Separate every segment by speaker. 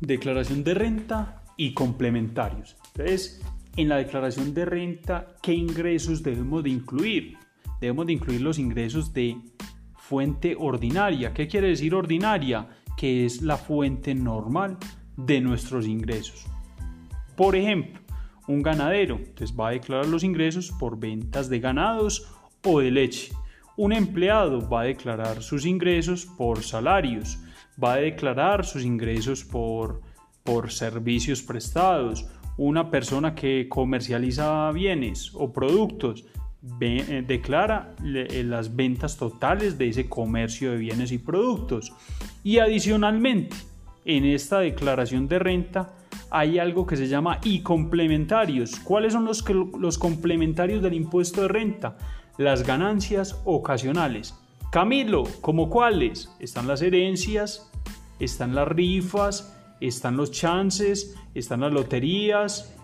Speaker 1: declaración de renta y complementarios. Entonces, en la declaración de renta, ¿qué ingresos debemos de incluir? Debemos de incluir los ingresos de fuente ordinaria. ¿Qué quiere decir ordinaria? Que es la fuente normal de nuestros ingresos. Por ejemplo, un ganadero entonces va a declarar los ingresos por ventas de ganados o de leche. Un empleado va a declarar sus ingresos por salarios, va a declarar sus ingresos por, por servicios prestados. Una persona que comercializa bienes o productos eh, declara eh, las ventas totales de ese comercio de bienes y productos. Y adicionalmente, en esta declaración de renta hay algo que se llama y complementarios. ¿Cuáles son los, los complementarios del impuesto de renta? Las ganancias ocasionales. Camilo, ¿como cuáles? Están las herencias, están las rifas, están los chances, están las loterías.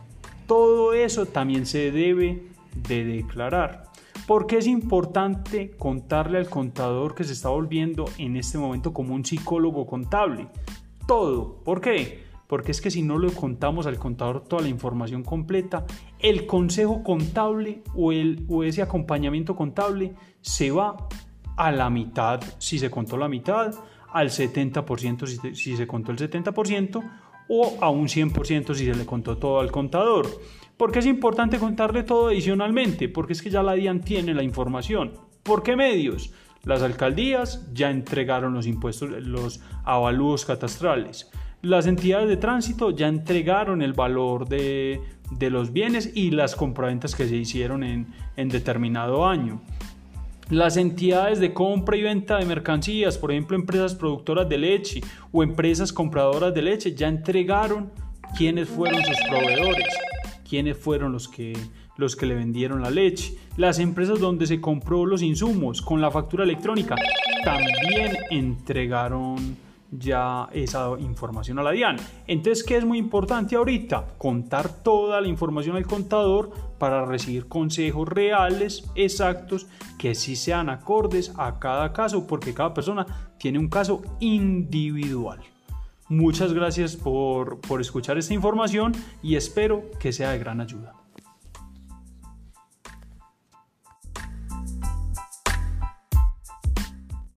Speaker 1: Todo eso también se debe de declarar. Porque es importante contarle al contador que se está volviendo en este momento como un psicólogo contable? Todo. ¿Por qué? Porque es que si no le contamos al contador toda la información completa, el consejo contable o, el, o ese acompañamiento contable se va a la mitad si se contó la mitad, al 70% si, si se contó el 70% o a un 100% si se le contó todo al contador. ¿Por qué es importante contarle todo adicionalmente? Porque es que ya la DIAN tiene la información. ¿Por qué medios? Las alcaldías ya entregaron los impuestos, los avalúos catastrales. Las entidades de tránsito ya entregaron el valor de, los bienes y las compraventas que se hicieron en, en determinado año. Las entidades de compra y venta de mercancías, por ejemplo empresas productoras de leche o empresas compradoras de leche, ya entregaron quiénes fueron sus proveedores, quiénes fueron los que, los que le vendieron la leche. Las empresas donde se compró los insumos con la factura electrónica también entregaron ya esa información a la DIAN. Entonces, ¿qué es muy importante ahorita? Contar toda la información al contador para recibir consejos reales, exactos, que sí sean acordes a cada caso, porque cada persona tiene un caso individual. Muchas gracias por, por escuchar esta información y espero que sea de gran ayuda.